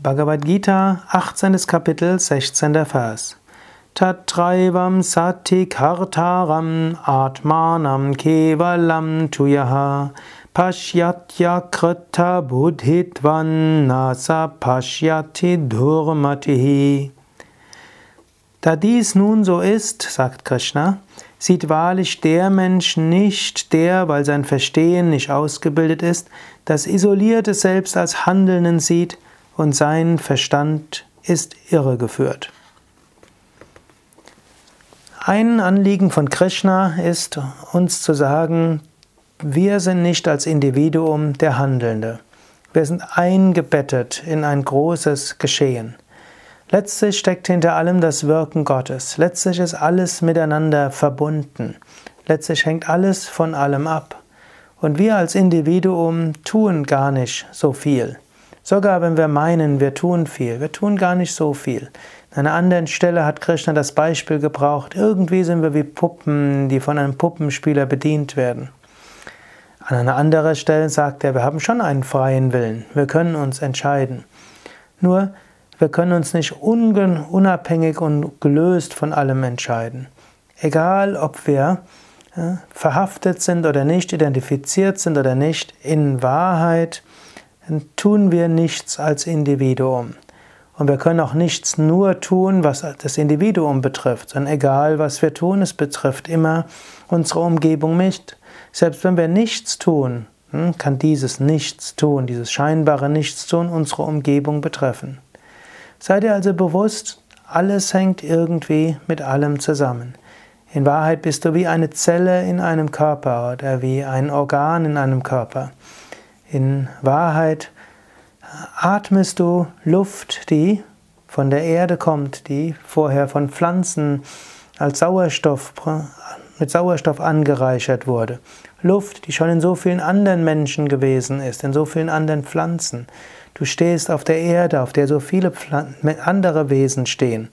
Bhagavad Gita, 18. Kapitel, 16. Vers. Tatraivam satikartaram atmanam kevalam tuyaha pashyatya krita buddhitvan nasa pashyati durmatihi. Da dies nun so ist, sagt Krishna, sieht wahrlich der Mensch nicht, der, weil sein Verstehen nicht ausgebildet ist, das isolierte Selbst als Handelnden sieht, und sein Verstand ist irregeführt. Ein Anliegen von Krishna ist, uns zu sagen, wir sind nicht als Individuum der Handelnde. Wir sind eingebettet in ein großes Geschehen. Letztlich steckt hinter allem das Wirken Gottes. Letztlich ist alles miteinander verbunden. Letztlich hängt alles von allem ab. Und wir als Individuum tun gar nicht so viel. Sogar wenn wir meinen, wir tun viel, wir tun gar nicht so viel. An einer anderen Stelle hat Krishna das Beispiel gebraucht, irgendwie sind wir wie Puppen, die von einem Puppenspieler bedient werden. An einer anderen Stelle sagt er, wir haben schon einen freien Willen, wir können uns entscheiden. Nur, wir können uns nicht unabhängig und gelöst von allem entscheiden. Egal, ob wir verhaftet sind oder nicht, identifiziert sind oder nicht, in Wahrheit tun wir nichts als Individuum. Und wir können auch nichts nur tun, was das Individuum betrifft, sondern egal, was wir tun, es betrifft immer unsere Umgebung nicht. Selbst wenn wir nichts tun, hm, kann dieses Nichts tun, dieses scheinbare Nichtstun unsere Umgebung betreffen. Seid ihr also bewusst, alles hängt irgendwie mit allem zusammen. In Wahrheit bist du wie eine Zelle in einem Körper oder wie ein Organ in einem Körper. In Wahrheit atmest du Luft, die von der Erde kommt, die vorher von Pflanzen als Sauerstoff mit Sauerstoff angereichert wurde. Luft, die schon in so vielen anderen Menschen gewesen ist, in so vielen anderen Pflanzen. Du stehst auf der Erde, auf der so viele andere Wesen stehen.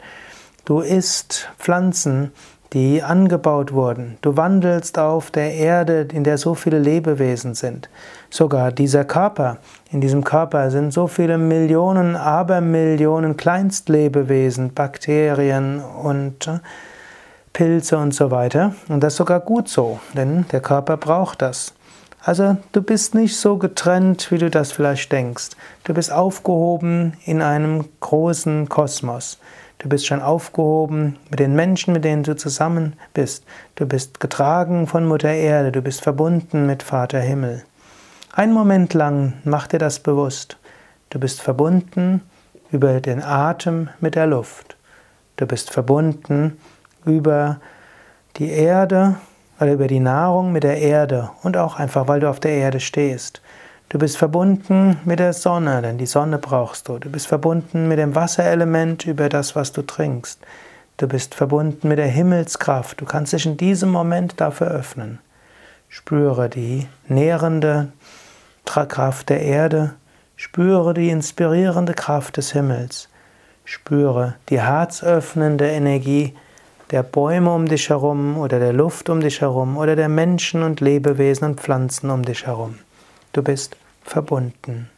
Du isst Pflanzen, die angebaut wurden. Du wandelst auf der Erde, in der so viele Lebewesen sind. Sogar dieser Körper, in diesem Körper sind so viele Millionen, Abermillionen Kleinstlebewesen, Bakterien und äh, Pilze und so weiter. Und das ist sogar gut so, denn der Körper braucht das. Also du bist nicht so getrennt, wie du das vielleicht denkst. Du bist aufgehoben in einem großen Kosmos. Du bist schon aufgehoben mit den Menschen, mit denen du zusammen bist. Du bist getragen von Mutter Erde, du bist verbunden mit Vater Himmel. Ein Moment lang mach dir das bewusst. Du bist verbunden über den Atem mit der Luft. Du bist verbunden über die Erde oder über die Nahrung mit der Erde und auch einfach, weil du auf der Erde stehst. Du bist verbunden mit der Sonne, denn die Sonne brauchst du. Du bist verbunden mit dem Wasserelement über das, was du trinkst. Du bist verbunden mit der Himmelskraft. Du kannst dich in diesem Moment dafür öffnen. Spüre die nährende Kraft der Erde. Spüre die inspirierende Kraft des Himmels. Spüre die herzöffnende Energie der Bäume um dich herum oder der Luft um dich herum oder der Menschen und Lebewesen und Pflanzen um dich herum. Du bist verbunden.